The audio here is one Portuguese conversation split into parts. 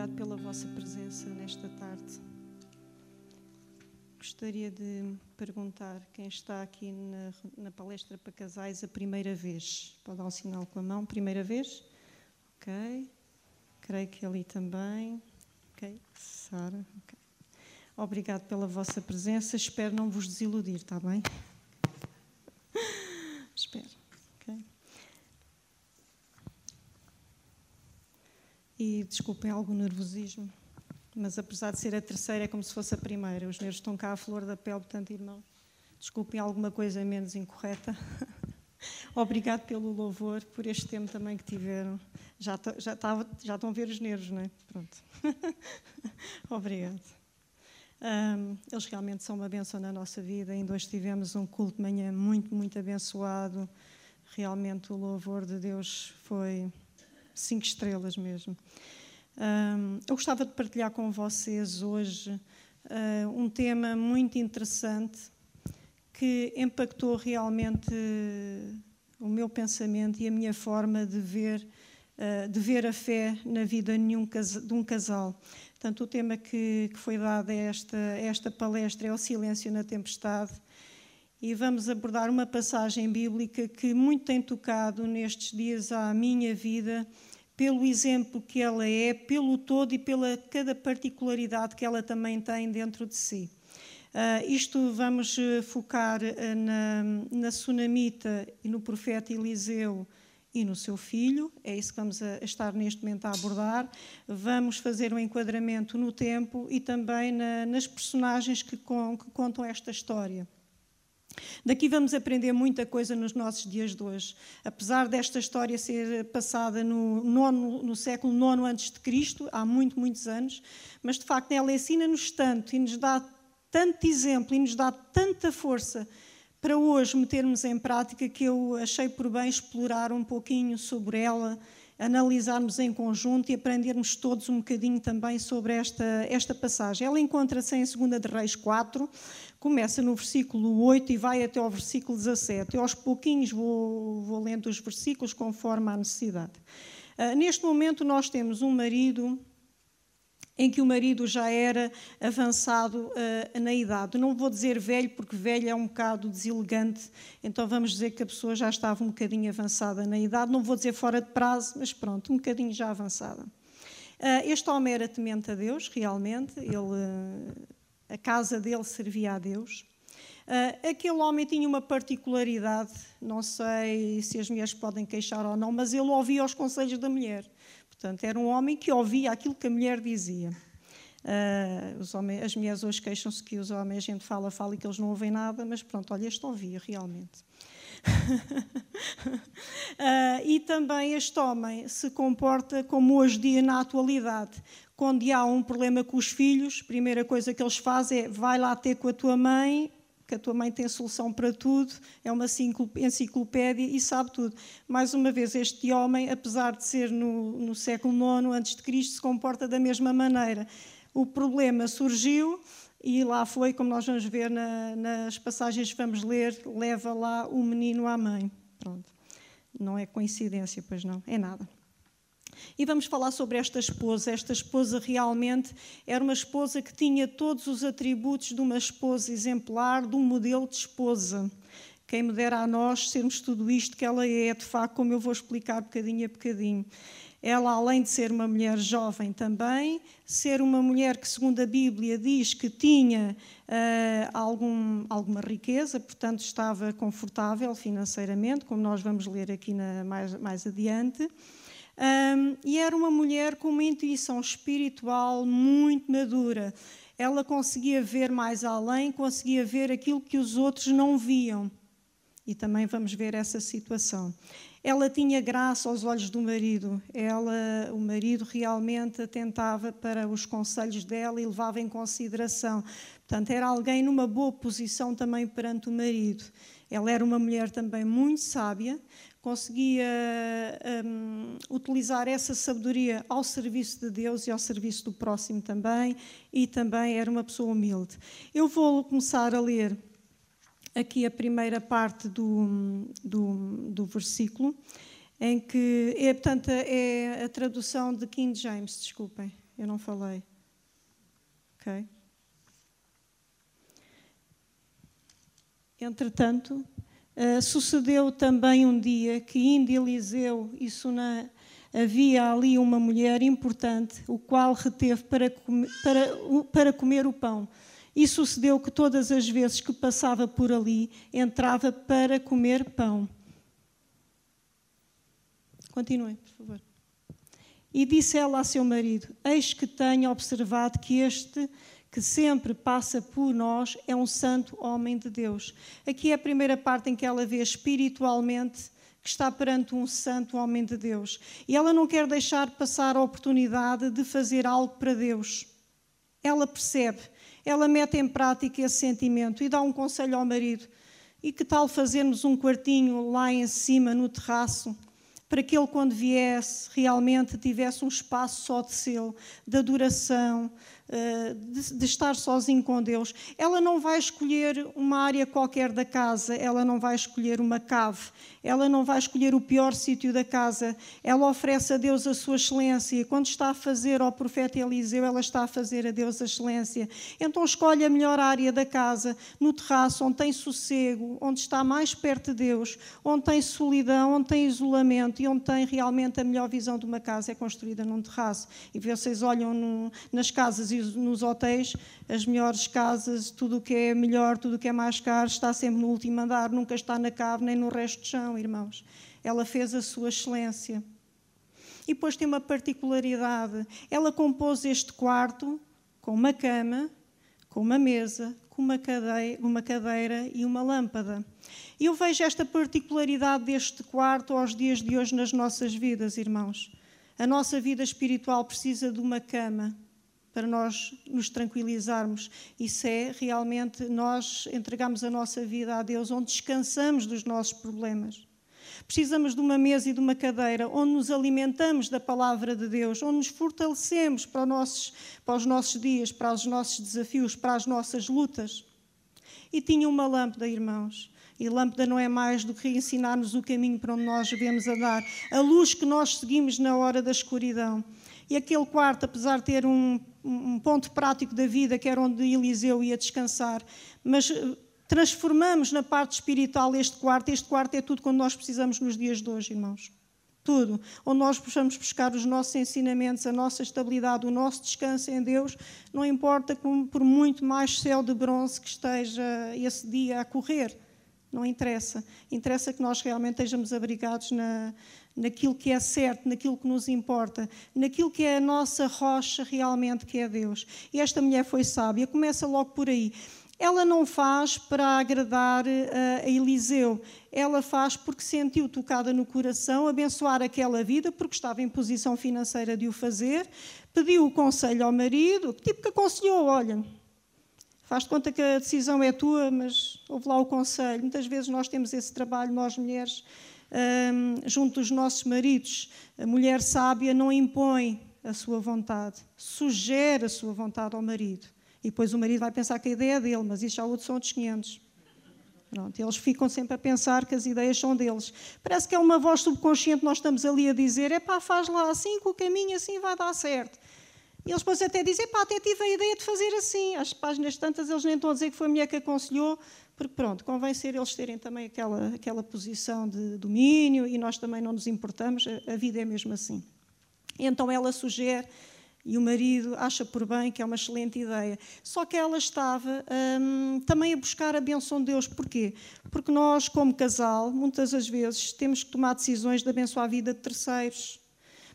Obrigado pela vossa presença nesta tarde. Gostaria de perguntar quem está aqui na, na, palestra para casais a primeira vez. Pode dar um sinal com a mão. Primeira vez? Ok. Creio que ali também. Ok. Sara. Okay. Obrigado pela vossa presença. Espero não vos desiludir, está bem? Espero. E desculpem algum nervosismo, mas apesar de ser a terceira, é como se fosse a primeira. Os nervos estão cá à flor da pele, portanto, irmão, desculpem alguma coisa menos incorreta. Obrigado pelo louvor, por este tempo também que tiveram. Já, já, tava, já estão a ver os nervos, não é? Pronto. Obrigado. Um, eles realmente são uma benção na nossa vida. Ainda hoje tivemos um culto de manhã muito, muito abençoado. Realmente o louvor de Deus foi cinco estrelas mesmo. eu gostava de partilhar com vocês hoje uh, um tema muito interessante que impactou realmente o meu pensamento e a minha forma de ver, uh, de ver a fé na vida de um casal. Portanto, o tema que, que foi dado a esta, a esta palestra é o silêncio na tempestade e vamos abordar uma passagem bíblica que muito tem tocado nestes dias à minha vida pelo exemplo que ela é, pelo todo e pela cada particularidade que ela também tem dentro de si. Uh, isto vamos eh, focar uh, na, na Sunamita e no profeta Eliseu e no seu filho, é isso que vamos a, a estar neste momento a abordar. Vamos fazer um enquadramento no tempo e também na, nas personagens que, com, que contam esta história. Daqui vamos aprender muita coisa nos nossos dias de hoje. Apesar desta história ser passada no, nono, no século IX antes de Cristo, há muito, muitos anos, mas de facto ela ensina-nos tanto e nos dá tanto exemplo e nos dá tanta força para hoje metermos em prática que eu achei por bem explorar um pouquinho sobre ela, analisarmos em conjunto e aprendermos todos um bocadinho também sobre esta, esta passagem. Ela encontra-se em 2 de Reis 4, começa no versículo 8 e vai até ao versículo 17. Eu aos pouquinhos vou, vou lendo os versículos conforme a necessidade. Uh, neste momento nós temos um marido em que o marido já era avançado uh, na idade. Não vou dizer velho, porque velho é um bocado deselegante, então vamos dizer que a pessoa já estava um bocadinho avançada na idade. Não vou dizer fora de prazo, mas pronto, um bocadinho já avançada. Uh, este homem era temente a Deus, realmente, ele a casa dele servia a Deus. Uh, aquele homem tinha uma particularidade, não sei se as mulheres podem queixar ou não, mas ele ouvia os conselhos da mulher. Portanto, era um homem que ouvia aquilo que a mulher dizia. Uh, homens, as mulheres hoje queixam-se que os homens, a gente fala, fala e que eles não ouvem nada, mas pronto, olha, este ouvia realmente. uh, e também este homem se comporta como hoje dia na atualidade. Quando há um problema com os filhos, a primeira coisa que eles fazem é vai lá ter com a tua mãe, que a tua mãe tem solução para tudo, é uma enciclopédia e sabe tudo. Mais uma vez, este homem, apesar de ser no, no século IX antes de Cristo, se comporta da mesma maneira. O problema surgiu, e lá foi, como nós vamos ver na, nas passagens que vamos ler, leva lá o menino à mãe. Pronto. Não é coincidência, pois não, é nada. E vamos falar sobre esta esposa. Esta esposa realmente era uma esposa que tinha todos os atributos de uma esposa exemplar, de um modelo de esposa. Quem me dera a nós sermos tudo isto que ela é, de facto, como eu vou explicar bocadinho a bocadinho. Ela, além de ser uma mulher jovem também, ser uma mulher que, segundo a Bíblia, diz que tinha uh, algum, alguma riqueza, portanto estava confortável financeiramente, como nós vamos ler aqui na, mais, mais adiante. Um, e era uma mulher com uma intuição espiritual muito madura. Ela conseguia ver mais além, conseguia ver aquilo que os outros não viam. E também vamos ver essa situação. Ela tinha graça aos olhos do marido. Ela, o marido realmente atentava para os conselhos dela e levava em consideração. Portanto, era alguém numa boa posição também perante o marido. Ela era uma mulher também muito sábia, conseguia um, utilizar essa sabedoria ao serviço de Deus e ao serviço do próximo também, e também era uma pessoa humilde. Eu vou começar a ler aqui a primeira parte do, do, do versículo. em que é, portanto, é a tradução de King James, desculpem, eu não falei. Ok? Entretanto, uh, sucedeu também um dia que indo Eliseu e Suná havia ali uma mulher importante, o qual reteve para para, para comer o pão. E sucedeu que todas as vezes que passava por ali, entrava para comer pão. Continuem, por favor. E disse ela a seu marido: Eis que tenho observado que este que sempre passa por nós é um santo homem de Deus. Aqui é a primeira parte em que ela vê espiritualmente que está perante um santo homem de Deus. E ela não quer deixar passar a oportunidade de fazer algo para Deus. Ela percebe, ela mete em prática esse sentimento e dá um conselho ao marido. E que tal fazermos um quartinho lá em cima, no terraço, para que ele, quando viesse, realmente tivesse um espaço só de seu, de adoração, de, de, estar sozinho com Deus. Ela não vai escolher uma área qualquer da casa, ela não vai escolher uma cave, ela não vai escolher o pior sítio da casa. Ela oferece a Deus a sua excelência. Quando está a fazer ao profeta Eliseu, ela está a fazer a Deus a excelência. Então escolhe a melhor área da casa, no terraço, onde tem sossego, onde está mais perto de Deus, onde tem solidão, onde tem isolamento e onde tem realmente a melhor visão de uma casa. É construída num terraço. E vocês olham nas casas e nos hotéis, as melhores casas, tudo o que é melhor, tudo o que é mais caro, está sempre no último andar, nunca está na cave nem no resto de chão, irmãos. Ela fez a sua excelência. E depois tem uma particularidade. Ela compôs este quarto com uma cama, com uma mesa, com uma cadeira, uma cadeira e uma lâmpada. E eu vejo esta particularidade deste quarto aos dias de hoje nas nossas vidas, irmãos. A nossa vida espiritual precisa de uma cama, para nós nos tranquilizarmos. Isso é realmente nós entregamos a nossa vida a Deus, onde descansamos dos nossos problemas. Precisamos de uma mesa e de uma cadeira onde nos alimentamos da palavra de Deus, onde nos fortalecemos para, nossos, para os nossos dias, para os nossos desafios, para as nossas lutas. E tinha uma lâmpada, irmãos. E lâmpada não é mais do que ensinar-nos o caminho para onde nós devemos andar, a luz que nós seguimos na hora da escuridão. E aquele quarto, apesar de ter um, um ponto prático da vida, que era onde Eliseu ia descansar, mas eh, transformamos na parte espiritual este quarto. Este quarto é tudo quando nós precisamos nos dias de hoje, irmãos. Tudo. Onde nós possamos buscar os nossos ensinamentos, a nossa estabilidade, o nosso descanso em Deus, não importa por muito mais céu de bronze que esteja esse dia a correr. Não interessa. Interessa que nós realmente estejamos abrigados na, naquilo que é certo, naquilo que nos importa, naquilo que é a nossa rocha realmente, que é Deus. E esta mulher foi sábia, começa logo por aí. Ela não faz para agradar uh, a Eliseu, ela faz porque sentiu tocada no coração abençoar aquela vida, porque estava em posição financeira de o fazer, pediu o conselho ao marido, tipo que aconselhou: olha, faz conta que a decisão é tua, mas ouve lá o conselho. Muitas vezes nós temos esse trabalho, nós mulheres, um, junto dos nossos maridos. A mulher sábia não impõe a sua vontade, sugere a sua vontade ao marido. E depois o marido vai pensar que a ideia é dele, mas isso já outros são outros 500. Pronto, eles ficam sempre a pensar que as ideias são deles. Parece que é uma voz subconsciente, nós estamos ali a dizer: é pá, faz lá assim, que o caminho assim vai dar certo. E eles depois até dizem: pá, até tive a ideia de fazer assim. Às páginas tantas, eles nem estão a dizer que foi a mulher que aconselhou, porque pronto, convém ser eles terem também aquela, aquela posição de domínio e nós também não nos importamos, a, a vida é mesmo assim. Então ela sugere e o marido acha por bem que é uma excelente ideia. Só que ela estava hum, também a buscar a benção de Deus. Porquê? Porque nós, como casal, muitas das vezes temos que tomar decisões de abençoar a vida de terceiros.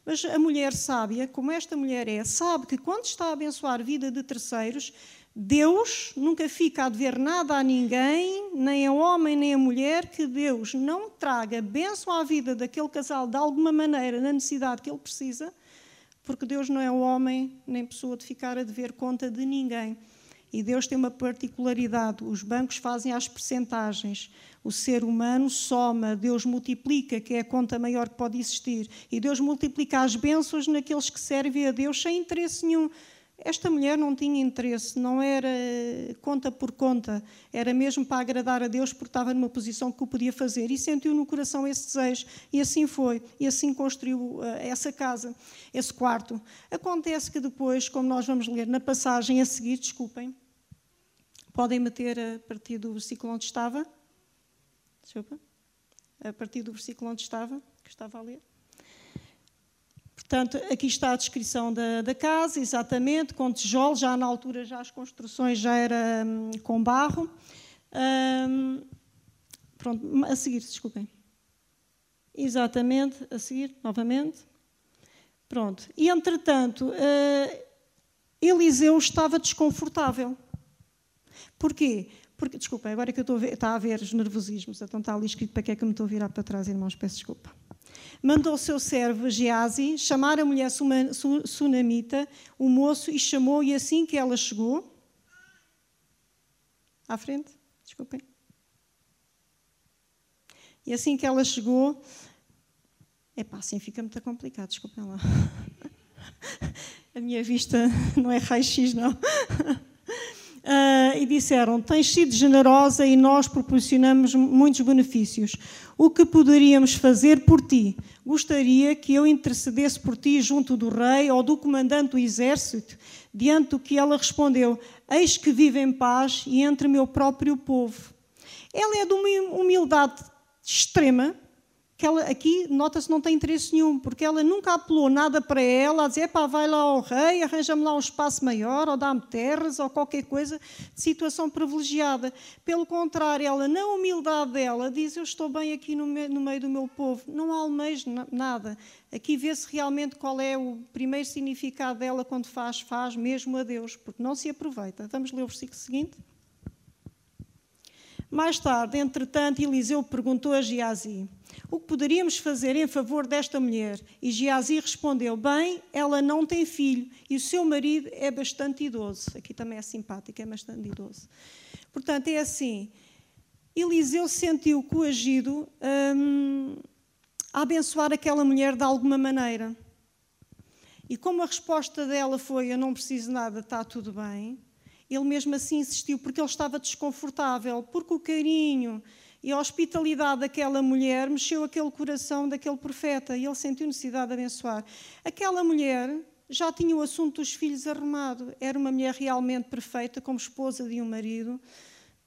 Mas a mulher sábia, como esta mulher é, sabe que quando está a abençoar a vida de terceiros, Deus nunca fica a dever nada a ninguém, nem a homem nem a mulher, que Deus não traga bênção à vida daquele casal de alguma maneira, na necessidade que ele precisa, porque Deus não é homem nem pessoa de ficar a dever conta de ninguém. E Deus tem uma particularidade: os bancos fazem as percentagens, o ser humano soma, Deus multiplica, que é a conta maior que pode existir, e Deus multiplica as bênçãos naqueles que servem a Deus sem interesse nenhum. Esta mulher não tinha interesse, não era conta por conta, era mesmo para agradar a Deus porque estava numa posição que o podia fazer. E sentiu no coração esse desejo. E assim foi, e assim construiu eh, essa casa, esse quarto. Acontece que depois, como nós vamos ler na passagem a seguir, desculpem, podem meter a partir do versículo onde estava, desculpa, a partir do versículo onde estava, que estava a ler. Portanto, aqui está a descrição da, da, casa, exatamente, com tijolo, já na altura já as construções já era hum, com barro. Hum, pronto, a seguir, desculpem. Exatamente, a seguir, novamente. Pronto. E, entretanto, uh, Eliseu estava desconfortável. Porquê? Porque, desculpa, agora que eu estou a ver, está a ver os nervosismos, então está ali escrito para que é que eu me estou a virar para trás, irmãos, peço desculpa mandou o seu servo Geazi chamar a mulher sunamita, o moço, e chamou, e assim que ela chegou. À frente, desculpem. E assim que ela chegou. Epá, assim fica muito complicado, desculpem lá. A minha vista não é raio-x, não. Uh, e disseram: Tens sido generosa e nós proporcionamos muitos benefícios. O que poderíamos fazer por ti? Gostaria que eu intercedesse por ti junto do rei ou do comandante do exército? Diante do que ela respondeu: Eis que vive em paz e entre meu próprio povo. Ela é de uma humildade extrema que ela aqui nota-se não tem interesse nenhum, porque ela nunca apelou nada para ela a dizer, pá, vai lá ao rei, arranja-me lá um espaço maior, ou dá-me terras, ou qualquer coisa de situação privilegiada. Pelo contrário, ela, na humildade dela, diz, eu estou bem aqui no meio, no meio do meu povo, não almejo nada. Aqui vê-se realmente qual é o primeiro significado dela quando faz, faz mesmo a Deus, porque não se aproveita. Vamos ler o versículo seguinte? Mais tarde, entretanto, Eliseu perguntou a Geazi: O que poderíamos fazer em favor desta mulher? E Geazi respondeu: Bem, ela não tem filho e o seu marido é bastante idoso. Aqui também é simpático, é bastante idoso. Portanto, é assim: Eliseu sentiu coagido hum, a abençoar aquela mulher de alguma maneira. E como a resposta dela foi: Eu não preciso nada, está tudo bem ele mesmo assim insistiu, porque ele estava desconfortável, porque o carinho e a hospitalidade daquela mulher mexeu aquele coração daquele profeta e ele sentiu necessidade de abençoar. Aquela mulher já tinha o assunto dos filhos arrumado, era uma mulher realmente perfeita, como esposa de um marido,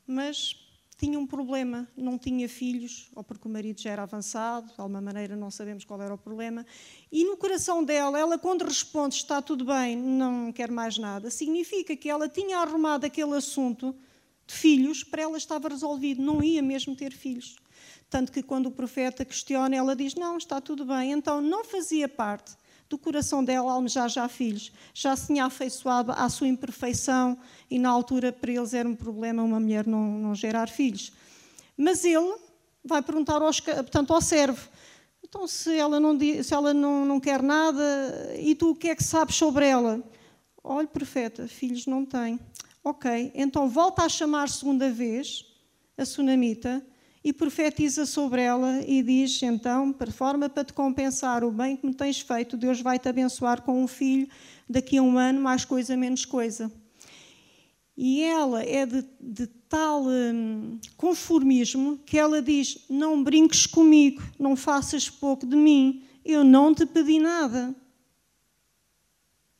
mas tinha um problema, não tinha filhos, ou porque o marido já era avançado, de alguma maneira não sabemos qual era o problema. E no coração dela, ela quando responde está tudo bem, não quer mais nada, significa que ela tinha arrumado aquele assunto de filhos, para ela estava resolvido, não ia mesmo ter filhos. Tanto que quando o profeta questiona, ela diz: Não, está tudo bem. Então não fazia parte do coração dela almejar já filhos. Já se tinha afeiçoado à sua imperfeição e na altura para eles era um problema uma mulher não, não gerar filhos. Mas ele vai perguntar aos, portanto, ao servo, então se ela, não, se ela não, não quer nada, e tu o que é que sabes sobre ela? Olha, profeta, filhos não tem. Ok, então volta a chamar segunda vez a sunamita e profetiza sobre ela e diz: então, para forma para te compensar o bem que me tens feito, Deus vai te abençoar com um filho daqui a um ano, mais coisa, menos coisa. E ela é de, de tal hum, conformismo que ela diz: Não brinques comigo, não faças pouco de mim, eu não te pedi nada.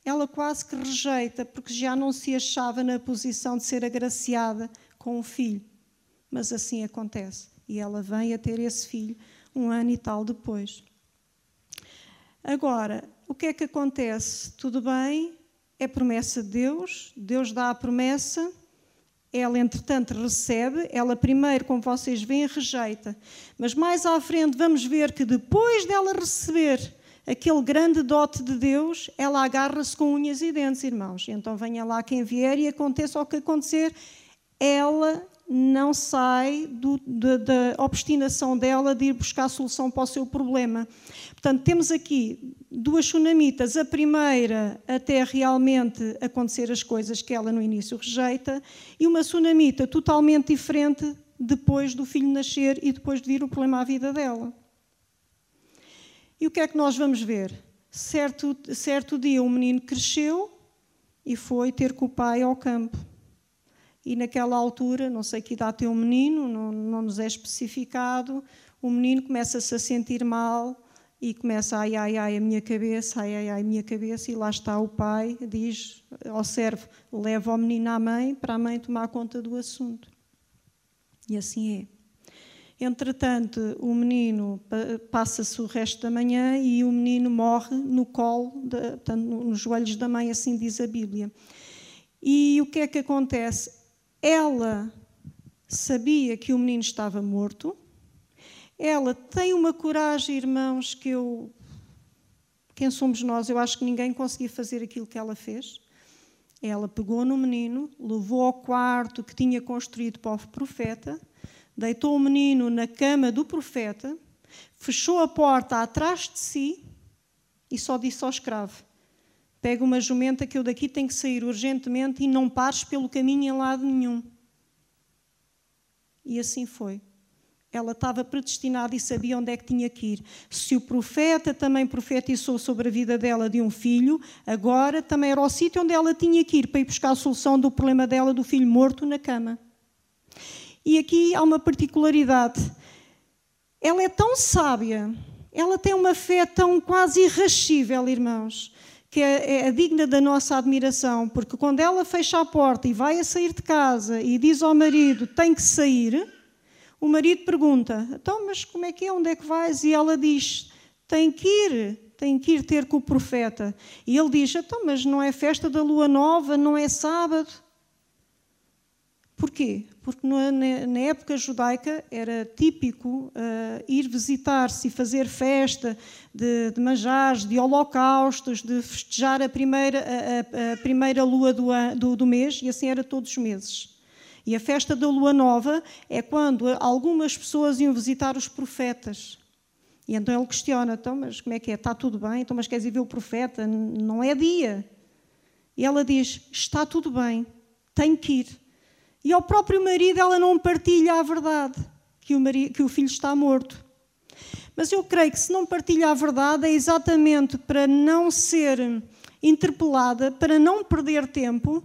Ela quase que rejeita, porque já não se achava na posição de ser agraciada com o filho mas assim acontece. E ela vem a ter esse filho um ano e tal depois. Agora, o que é que acontece? Tudo bem, é promessa de Deus, Deus dá a promessa, ela, entretanto, recebe, ela primeiro, como vocês veem, rejeita. Mas mais à frente vamos ver que depois dela receber aquele grande dote de Deus, ela agarra-se com unhas e dentes, irmãos. Então venha lá quem vier e aconteça o que acontecer, ela não sai do, da, da obstinação dela de ir buscar a solução para o seu problema. Portanto, temos aqui duas tsunamitas. A primeira, até realmente acontecer as coisas que ela no início rejeita, e uma tsunamita totalmente diferente depois do filho nascer e depois de vir o problema à vida dela. E o que é que nós vamos ver? Certo, certo dia o menino cresceu, e foi ter com o pai ao campo. E naquela altura, não sei que idade tem o menino, não, não nos é especificado, o menino começa-se a sentir mal e começa, ai, ai, ai, a minha cabeça, ai, ai, ai, a minha cabeça, e lá está o pai, diz ao servo, leva o menino à mãe para a mãe tomar conta do assunto. E assim é. Entretanto, o menino passa-se o resto da manhã e o menino morre no colo, de, nos joelhos da mãe, assim diz a Bíblia. E o que é que acontece? Ela sabia que o menino estava morto, ela tem uma coragem, irmãos, que eu. Quem somos nós? Eu acho que ninguém conseguia fazer aquilo que ela fez. Ela pegou no menino, levou ao quarto que tinha construído para o profeta, deitou o menino na cama do profeta, fechou a porta atrás de si e só disse ao escravo: Pega uma jumenta que eu daqui tenho que sair urgentemente e não pares pelo caminho em lado nenhum. E assim foi. Ela estava predestinada e sabia onde é que tinha que ir. Se o profeta também profetizou sobre a vida dela de um filho, agora também era o sítio onde ela tinha que ir para ir buscar a solução do problema dela do filho morto na cama. E aqui há uma particularidade. Ela é tão sábia, ela tem uma fé tão quase irrascível, irmãos, que é, é digna da nossa admiração, porque quando ela fecha a porta e vai a sair de casa e diz ao marido: tem que sair o marido pergunta: Então, mas como é que é? Onde é que vais? E ela diz: Tem que ir, tem que ir ter com o profeta. E ele diz: Então, mas não é festa da lua nova, não é sábado. Porquê? Porque na época judaica era típico uh, ir visitar-se e fazer festa de, de manjares, de holocaustos, de festejar a primeira, a, a primeira lua do, do, do mês, e assim era todos os meses. E a festa da lua nova é quando algumas pessoas iam visitar os profetas. E então ele questiona: então, mas como é que é? Está tudo bem? Então, mas queres ir ver o profeta? Não é dia. E ela diz: está tudo bem, tenho que ir. E ao próprio marido ela não partilha a verdade, que o, marido, que o filho está morto. Mas eu creio que se não partilha a verdade é exatamente para não ser interpelada, para não perder tempo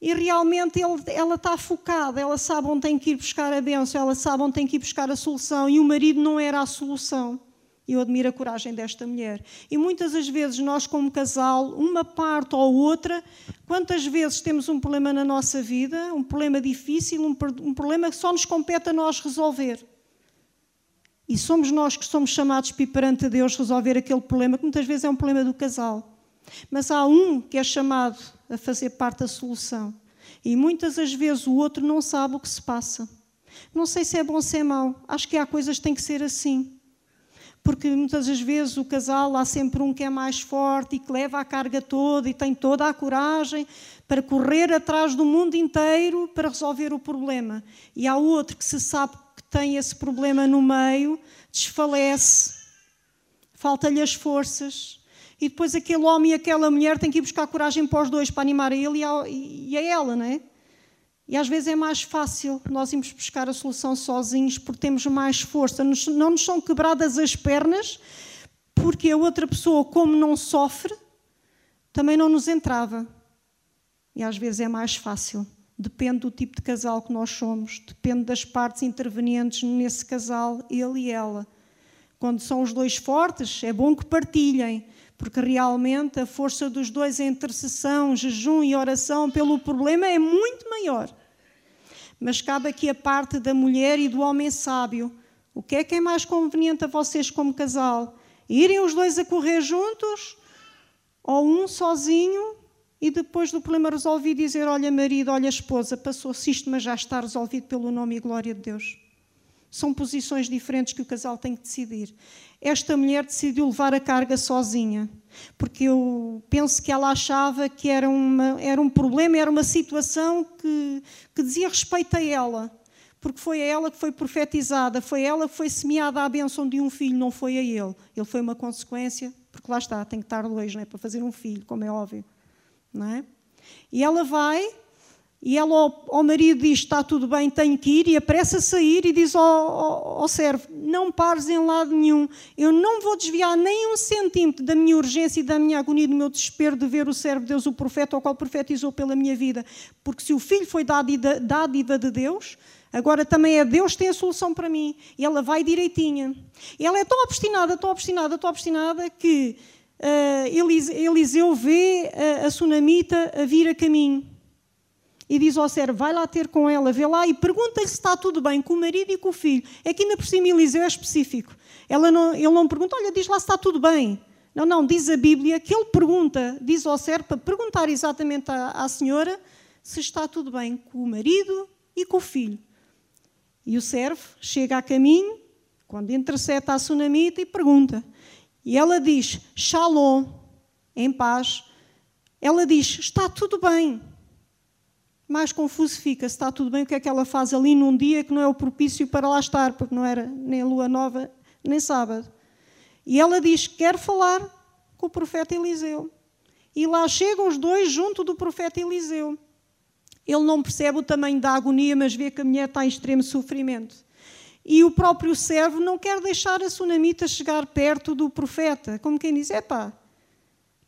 e realmente ele, ela está focada, ela sabe onde tem que ir buscar a bênção, ela sabe onde tem que ir buscar a solução, e o marido não era a solução. Eu admiro a coragem desta mulher. E muitas das vezes nós, como casal, uma parte ou outra, quantas vezes temos um problema na nossa vida, um problema difícil, um, problema que só nos compete a nós resolver. E somos nós que somos chamados para perante Deus resolver aquele problema, que muitas vezes é um problema do casal. Mas há um que é chamado a fazer parte da solução. E muitas das vezes o outro não sabe o que se passa. Não sei se é bom ou se é mau. Acho que há coisas que têm que ser assim. Porque muitas das vezes o casal há sempre um que é mais forte e que leva a carga toda e tem toda a coragem para correr atrás do mundo inteiro para resolver o problema. E há outro que se sabe que tem esse problema no meio, desfalece, falta-lhe as forças e depois aquele homem e aquela mulher têm que ir buscar coragem para os dois, para animar a ele e a, e a ela, não é? E às vezes é mais fácil nós irmos buscar a solução sozinhos porque temos mais força. Não nos são quebradas as pernas porque a outra pessoa, como não sofre, também não nos entrava. E às vezes é mais fácil. Depende do tipo de casal que nós somos, depende das partes intervenientes nesse casal, ele e ela. Quando são os dois fortes, é bom que partilhem porque realmente a força dos dois em intercessão, jejum e oração pelo problema é muito maior. Mas cabe aqui a parte da mulher e do homem sábio. O que é que é mais conveniente a vocês como casal? Irem os dois a correr juntos? Ou um sozinho e depois do problema resolvido dizer: Olha, marido, olha, esposa, passou-se isto, mas já está resolvido pelo nome e glória de Deus. São posições diferentes que o casal tem que decidir. Esta mulher decidiu levar a carga sozinha, porque eu penso que ela achava que era, uma, era um problema, era uma situação que, que dizia respeito a ela, porque foi a ela que foi profetizada, foi ela que foi semeada a bênção de um filho, não foi a ele. Ele foi uma consequência, porque lá está, tem que estar dois não é? para fazer um filho, como é óbvio. Não é? E ela vai, E ela ao, ao, marido diz: Está tudo bem, tenho que ir, e apressa a sair e diz ao, ao, ao servo: Não pares em lado nenhum, eu não vou desviar nem um centímetro da minha urgência e da minha agonia, do meu desespero de ver o servo de Deus, o profeta, ao qual profetizou pela minha vida. Porque se o filho foi dádiva, dádiva de Deus, agora também é Deus tem a solução para mim. E ela vai direitinha. E ela é tão obstinada, tão obstinada, tão obstinada, que uh, Eliseu vê a, a a vir a caminho e diz ao servo: vai lá ter com ela, vê lá e pergunta-lhe se está tudo bem com o marido e com o filho. É que ainda por cima Eliseu é específico. Ela não, ele não pergunta: olha, diz lá se está tudo bem. Não, não, diz a Bíblia que ele pergunta, diz ao servo para perguntar exatamente à, à senhora se está tudo bem com o marido e com o filho. E o servo chega a caminho, quando intercepta a sunamita e pergunta. E ela diz: Shalom, em paz. Ela diz: Está tudo bem mais confuso fica se está tudo bem, o que é que ela faz ali num dia que não é o propício para lá estar, porque não era nem lua nova, nem sábado. E ela diz: Quero falar com o profeta Eliseu. E lá chegam os dois junto do profeta Eliseu. Ele não percebe o tamanho da agonia, mas vê que a mulher está em extremo sofrimento. E o próprio servo não quer deixar a sunamita chegar perto do profeta, como quem diz: é pá,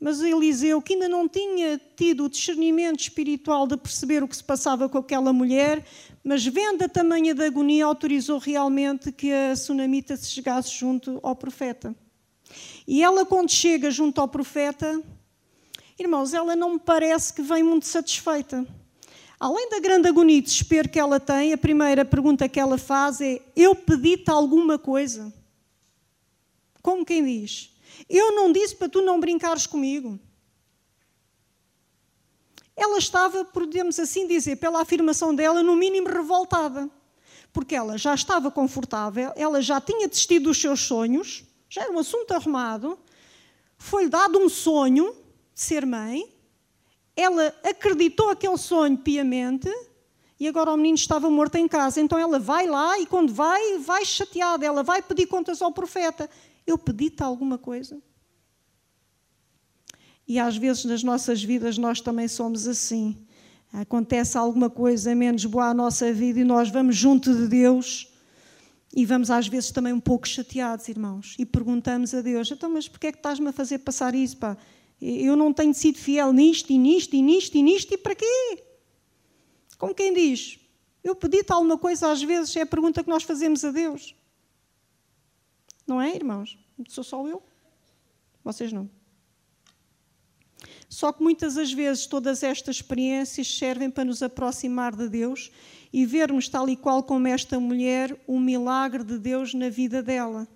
mas Eliseu, que ainda não tinha tido o discernimento espiritual de perceber o que se passava com aquela mulher, mas vendo a tamanha da agonia, autorizou realmente que a sunamita se chegasse junto ao profeta. E ela, quando chega junto ao profeta, irmãos, ela não me parece que vem muito satisfeita. Além da grande agonia e desespero que ela tem, a primeira pergunta que ela faz é: Eu pedi-te alguma coisa? Como quem diz? Eu não disse para tu não brincares comigo. Ela estava, podemos assim dizer, pela afirmação dela, no mínimo revoltada. Porque ela já estava confortável, ela já tinha desistido dos seus sonhos, já era um assunto arrumado, foi-lhe dado um sonho de ser mãe, ela acreditou aquele sonho piamente e agora o menino estava morto em casa. Então ela vai lá e quando vai, vai chateada, ela vai pedir contas ao profeta. Eu pedi-te alguma coisa? E às vezes nas nossas vidas nós também somos assim. Acontece alguma coisa menos boa à nossa vida e nós vamos junto de Deus e vamos às vezes também um pouco chateados, irmãos, e perguntamos a Deus: então, mas porquê é que estás-me a fazer passar isso? Pá? Eu não tenho sido fiel nisto e nisto e nisto e nisto e para quê? Como quem diz, eu pedi-te alguma coisa, às vezes é a pergunta que nós fazemos a Deus. Não é, irmãos? Sou só eu? Vocês não. Só que muitas das vezes todas estas experiências servem para nos aproximar de Deus e vermos, tal e qual como esta mulher, o milagre de Deus na vida dela.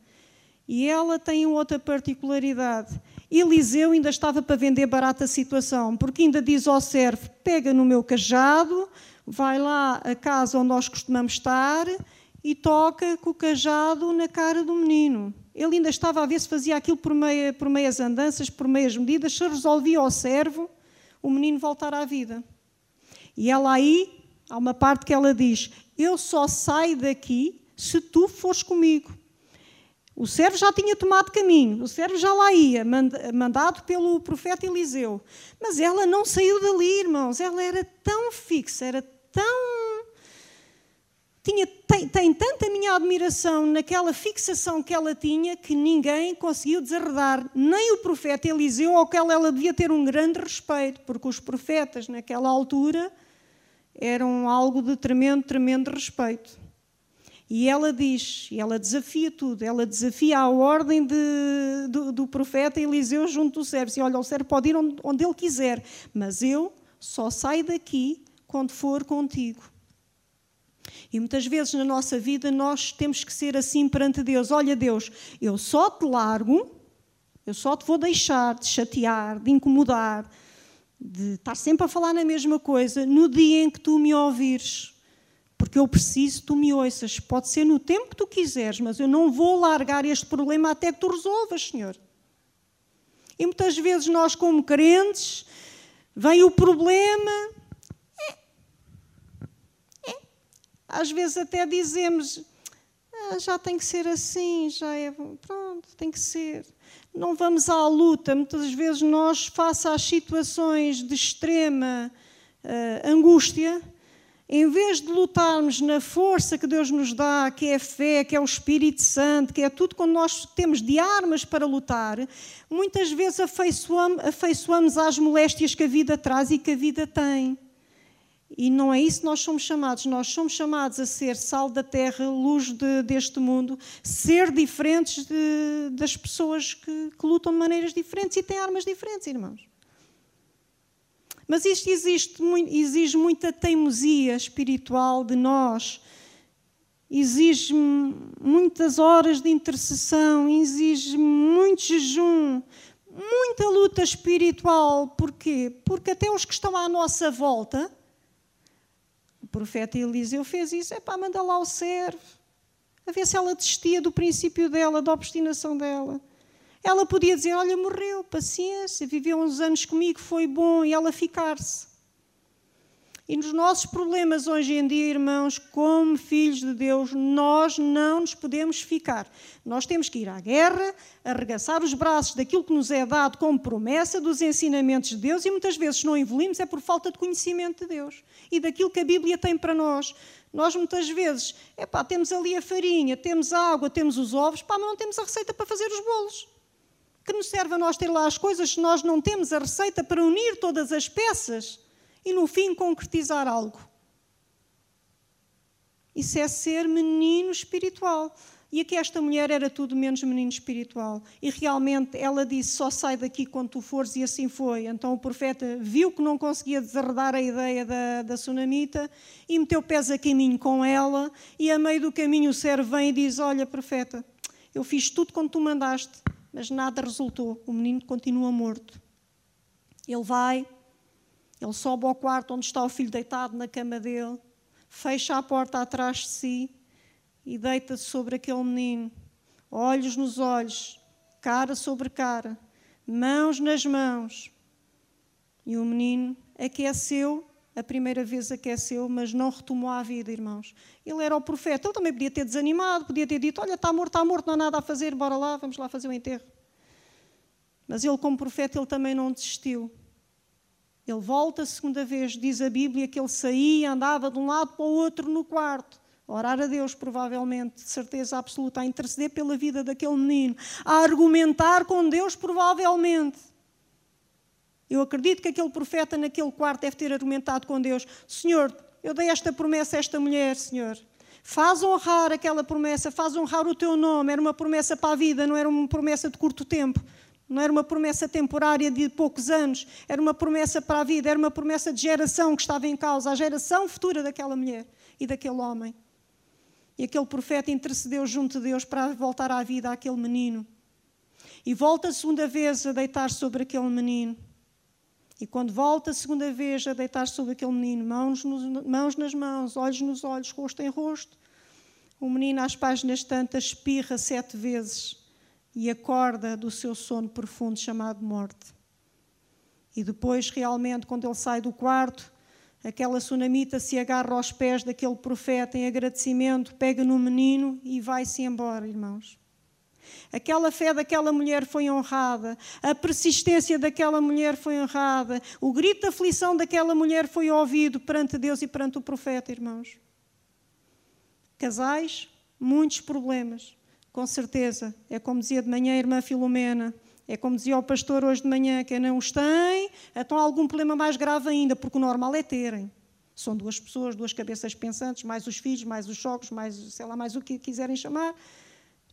E ela tem outra particularidade. Eliseu ainda estava para vender barata a situação, porque ainda diz ao servo: pega no meu cajado, vai lá à casa onde nós costumamos estar e toca com o cajado na cara do menino. Ele ainda estava a ver se fazia aquilo por, meia, por meias andanças, por meias medidas, se resolvia ao servo o menino voltar à vida. E ela aí, há uma parte que ela diz: Eu só saio daqui se tu fores comigo. O servo já tinha tomado caminho, o servo já lá ia, mandado pelo profeta Eliseu. Mas ela não saiu dali, irmãos. Ela era tão fixa, era tão tinha, tem, tem tanta minha admiração naquela fixação que ela tinha que ninguém conseguiu desarredar, nem o profeta Eliseu, ao qual ela devia ter um grande respeito, porque os profetas naquela altura eram algo de tremendo, tremendo respeito. E ela diz, ela desafia tudo, ela desafia a ordem de, do, do, profeta Eliseu junto do servo. E olha, o servo pode ir onde, onde ele quiser, mas eu só saio daqui quando for contigo. E muitas vezes na nossa vida nós temos que ser assim perante Deus: olha, Deus, eu só te largo, eu só te vou deixar de chatear, de incomodar, de estar sempre a falar na mesma coisa no dia em que tu me ouvires. Porque eu preciso que tu me ouças. Pode ser no tempo que tu quiseres, mas eu não vou largar este problema até que tu resolvas, Senhor. E muitas vezes nós, como crentes, vem o problema, às vezes até dizemos, ah, já tem que ser assim, já é, pronto, tem que ser. Não vamos à luta. Muitas vezes nós, face às situações de extrema uh, angústia, em vez de lutarmos na força que Deus nos dá, que é a fé, que é o Espírito Santo, que é tudo quando nós temos de armas para lutar, muitas vezes afeiçoamos, afeiçoamos às moléstias que a vida traz e que a vida tem. E não é isso que nós somos chamados. Nós somos chamados a ser sal da terra, luz de, deste mundo, ser diferentes de, das pessoas que, que lutam de maneiras diferentes e têm armas diferentes, irmãos. Mas isto existe, exige muita teimosia espiritual de nós, exige muitas horas de intercessão, exige muito jejum, muita luta espiritual. Porquê? Porque até os que estão à nossa volta, profeta Eliseu fez isso, é para mandar lá o servo, a ver se ela desistia do princípio dela, da obstinação dela. Ela podia dizer: Olha, morreu, paciência, viveu uns anos comigo, foi bom, e ela ficar-se. E nos nossos problemas hoje em dia, irmãos, como filhos de Deus, nós não nos podemos ficar. Nós temos que ir à guerra, arregaçar os braços daquilo que nos é dado como promessa dos ensinamentos de Deus e muitas vezes não evoluímos é por falta de conhecimento de Deus e daquilo que a Bíblia tem para nós. Nós muitas vezes, epá, temos ali a farinha, temos a água, temos os ovos, pá, mas não temos a receita para fazer os bolos. Que nos serve a nós ter lá as coisas se nós não temos a receita para unir todas as peças e no fim concretizar algo? Isso é ser menino espiritual. E aqui esta mulher era tudo menos menino espiritual. E realmente ela disse: Só sai daqui quando tu fores, e assim foi. Então o profeta viu que não conseguia desarredar a ideia da, da e meteu pés a caminho com ela. E a meio do caminho o servo vem e diz: Olha, profeta, eu fiz tudo quando tu mandaste, mas nada resultou. O menino continua morto. Ele vai, ele sobe ao quarto onde está o filho deitado na cama dele, fecha a porta atrás de si e deita-se sobre aquele menino, olhos nos olhos, cara sobre cara, mãos nas mãos. E o menino aqueceu, a primeira vez aqueceu, mas não retomou a vida, irmãos. Ele era o profeta. Ele também podia ter desanimado, podia ter dito: Olha, está morto, está morto, não há nada a fazer, bora lá, vamos lá fazer o enterro. Mas ele, como profeta, ele também não desistiu. Ele volta a segunda vez, diz a Bíblia que ele saía, andava de um lado para o outro no quarto. Orar a Deus, provavelmente, de certeza absoluta, a interceder pela vida daquele menino, a argumentar com Deus, provavelmente. Eu acredito que aquele profeta naquele quarto deve ter argumentado com Deus: Senhor, eu dei esta promessa a esta mulher, Senhor. Faz honrar aquela promessa, faz honrar o teu nome. Era uma promessa para a vida, não era uma promessa de curto tempo. Não era uma promessa temporária de poucos anos, era uma promessa para a vida, era uma promessa de geração que estava em causa, a geração futura daquela mulher e daquele homem. E aquele profeta intercedeu junto de Deus para voltar à vida àquele menino. E volta a segunda vez a deitar sobre aquele menino. E quando volta a segunda vez a deitar sobre aquele menino, mãos, nos, mãos nas mãos, olhos nos olhos, rosto em rosto, o menino às páginas tantas espirra sete vezes e acorda do seu sono profundo chamado morte. E depois, realmente, quando ele sai do quarto, aquela sunamita se agarra aos pés daquele profeta em agradecimento, pega no menino e vai-se embora, irmãos. Aquela fé daquela mulher foi honrada, a persistência daquela mulher foi honrada, o grito de aflição daquela mulher foi ouvido perante Deus e perante o profeta, irmãos. Casais, muitos problemas, com certeza. É como dizia de manhã a irmã Filomena. É como dizia o pastor hoje de manhã, quem não os tem, então há algum problema mais grave ainda, porque o normal é terem. São duas pessoas, duas cabeças pensantes, mais os filhos, mais os sogros, mais sei lá, mais o que quiserem chamar.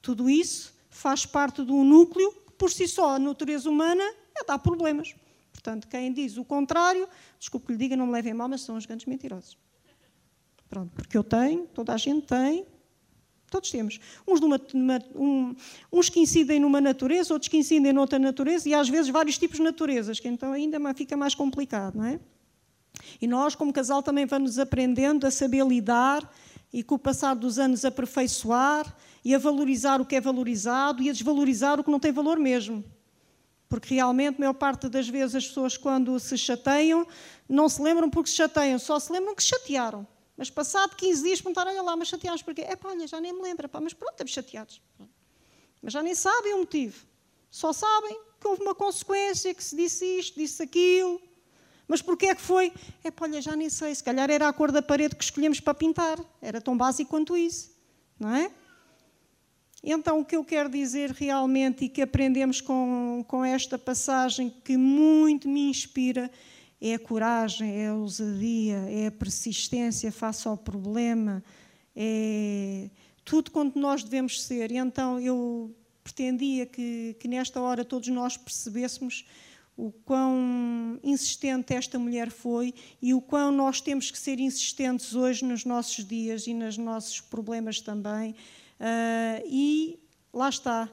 Tudo isso faz parte de um núcleo que, por si só, a natureza humana é dar problemas. Portanto, quem diz o contrário, desculpe que lhe diga, não me levem mal, mas são os grandes mentirosos. Pronto, porque eu tenho, toda a gente tem, Todos temos. Uns, numa, numa, um, uns que incidem numa natureza, outros que incidem noutra natureza, e às vezes vários tipos de naturezas, que então ainda fica mais complicado, não é? E nós, como casal, também vamos aprendendo a saber lidar e, com o passar dos anos, aperfeiçoar e a valorizar o que é valorizado e a desvalorizar o que não tem valor mesmo. Porque realmente, a maior parte das vezes, as pessoas, quando se chateiam, não se lembram porque se chateiam, só se lembram que se chatearam. Mas passado 15 dias perguntaram, olha lá, mas chateados porquê? É pá, olha, já nem me lembro, pá, mas pronto, estamos chateados. Mas já nem sabem o motivo. Só sabem que houve uma consequência, que se disse isto, disse aquilo. Mas porquê é que foi? É pá, olha, já nem sei. Se calhar era a cor da parede que escolhemos para pintar. Era tão básico quanto isso. Não é? Então, o que eu quero dizer realmente e que aprendemos com, com esta passagem que muito me inspira é a coragem, é a ousadia, é a persistência face ao problema, é tudo quanto nós devemos ser. E então eu pretendia que, que nesta hora todos nós percebêssemos o quão insistente esta mulher foi e o quão nós temos que ser insistentes hoje nos nossos dias e nos nossos problemas também. Uh, e lá está,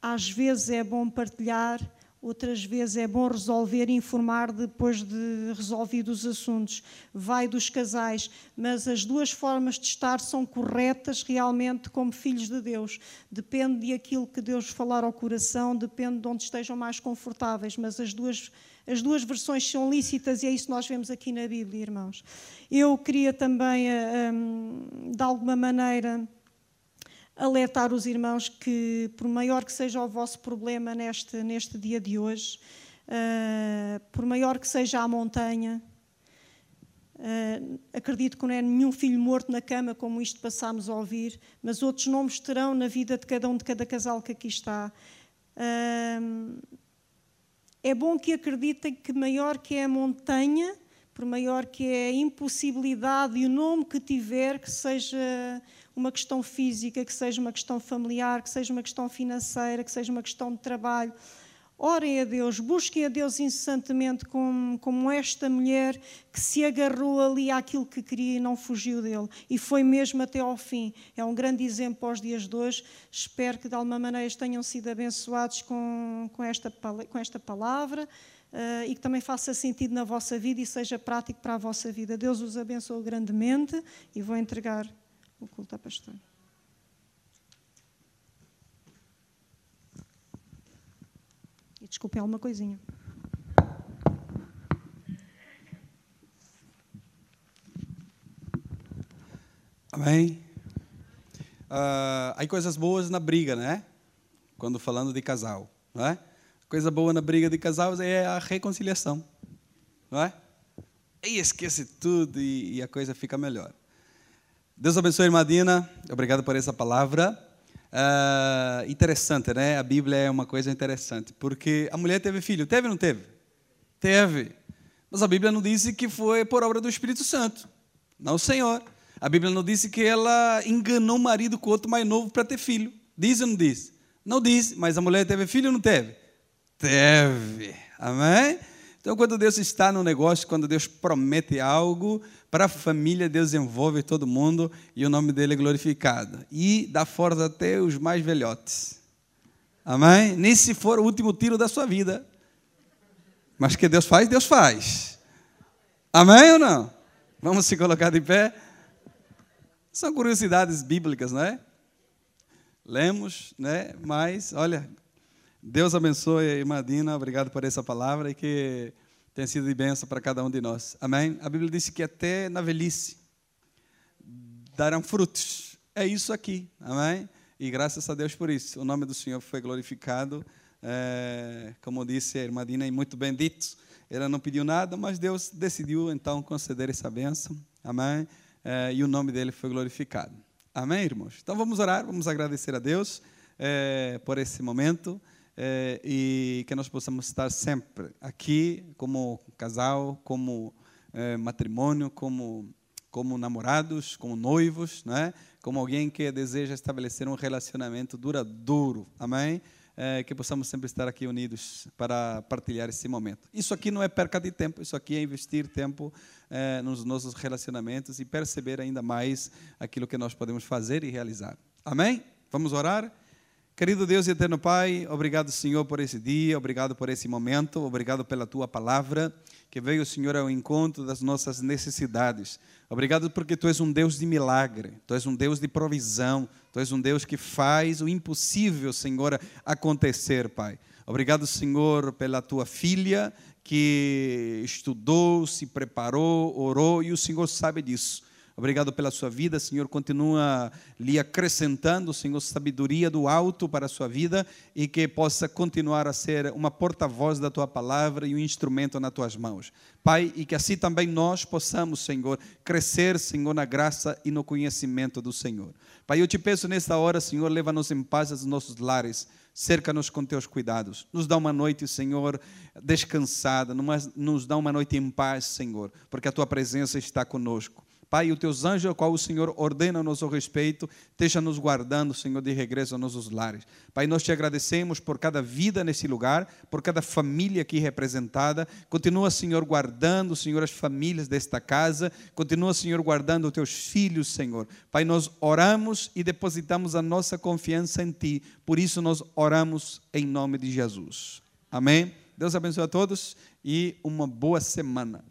às vezes é bom partilhar outras vezes é bom resolver e informar depois de resolvidos os assuntos. Vai dos casais, mas as duas formas de estar são corretas realmente como filhos de Deus. Depende de aquilo que Deus falar ao coração, depende de onde estejam mais confortáveis, mas as duas as duas versões são lícitas e é isso que nós vemos aqui na Bíblia, irmãos. Eu queria também, eh, hum, de alguma maneira, alertar os irmãos que, por maior que seja o vosso problema neste, neste dia de hoje, uh, por maior que seja a montanha, uh, acredito que não é nenhum filho morto na cama, como isto passámos a ouvir, mas outros nomes terão na vida de cada um de cada casal que aqui está. Uh, é bom que acreditem que maior que é a montanha, por maior que é a impossibilidade e o nome que tiver, que seja uma questão física, que seja uma questão familiar, que seja uma questão financeira, que seja uma questão de trabalho. Orem a Deus, busquem a Deus incessantemente, como, como esta mulher que se agarrou ali àquilo que queria e não fugiu dele. E foi mesmo até ao fim. É um grande exemplo para os dias de hoje. Espero que de alguma maneira tenham sido abençoados com, com, esta, com esta palavra. Uh, e que também faça sentido na vossa vida e seja prático para a vossa vida. Deus os abençoe grandemente e vou entregar o culto à pastora. E desculpem alguma coisinha. Amém. Uh, há coisas boas na briga, né? Quando falando de casal, não é? Coisa boa na briga de casal é a reconciliação, não é? E esquece tudo e, e a coisa fica melhor. Deus abençoe, irmã Dina. Obrigado por essa palavra. Uh, interessante, né? A Bíblia é uma coisa interessante, porque a mulher teve filho. Teve ou não teve? Teve. Mas a Bíblia não disse que foi por obra do Espírito Santo. Não, Senhor. A Bíblia não disse que ela enganou o marido com outro mais novo para ter filho. Diz ou não diz? Não diz, mas a mulher teve filho ou não teve? Teve. Amém? Então, quando Deus está no negócio, quando Deus promete algo para a família, Deus envolve todo mundo e o nome dele é glorificado. E dá força até os mais velhotes. Amém? Nem se for o último tiro da sua vida. Mas que Deus faz, Deus faz. Amém ou não? Vamos se colocar de pé? São curiosidades bíblicas, não é? Lemos, né? Mas, olha, Deus abençoe a irmã Dina, obrigado por essa palavra e que tenha sido de bênção para cada um de nós. Amém? A Bíblia diz que até na velhice darão frutos. É isso aqui, amém? E graças a Deus por isso. O nome do Senhor foi glorificado. É, como disse a irmã Dina, e muito bendito. Ela não pediu nada, mas Deus decidiu então conceder essa bênção. Amém? É, e o nome dele foi glorificado. Amém, irmãos? Então vamos orar, vamos agradecer a Deus é, por esse momento é, e que nós possamos estar sempre aqui como casal, como é, matrimônio, como como namorados, como noivos, né? como alguém que deseja estabelecer um relacionamento duradouro, amém? É, que possamos sempre estar aqui unidos para partilhar esse momento. Isso aqui não é perca de tempo, isso aqui é investir tempo é, nos nossos relacionamentos e perceber ainda mais aquilo que nós podemos fazer e realizar. Amém? Vamos orar? Querido Deus e eterno Pai, obrigado, Senhor, por esse dia, obrigado por esse momento, obrigado pela tua palavra, que veio, Senhor, ao encontro das nossas necessidades. Obrigado porque tu és um Deus de milagre, tu és um Deus de provisão, tu és um Deus que faz o impossível, Senhor, acontecer, Pai. Obrigado, Senhor, pela tua filha que estudou, se preparou, orou e o Senhor sabe disso. Obrigado pela sua vida, Senhor. Continua lhe acrescentando, Senhor, sabedoria do alto para a sua vida e que possa continuar a ser uma porta-voz da tua palavra e um instrumento nas tuas mãos. Pai, e que assim também nós possamos, Senhor, crescer, Senhor, na graça e no conhecimento do Senhor. Pai, eu te peço nesta hora, Senhor, leva-nos em paz aos nossos lares cerca-nos com teus cuidados. Nos dá uma noite, Senhor, descansada, nos dá uma noite em paz, Senhor, porque a tua presença está conosco. Pai, os teus anjos, ao qual o Senhor ordena a nosso respeito, esteja nos guardando, Senhor, de regresso aos nossos lares. Pai, nós te agradecemos por cada vida nesse lugar, por cada família aqui representada. Continua, Senhor, guardando, Senhor, as famílias desta casa. Continua, Senhor, guardando os teus filhos, Senhor. Pai, nós oramos e depositamos a nossa confiança em Ti. Por isso nós oramos em nome de Jesus. Amém? Deus abençoe a todos e uma boa semana.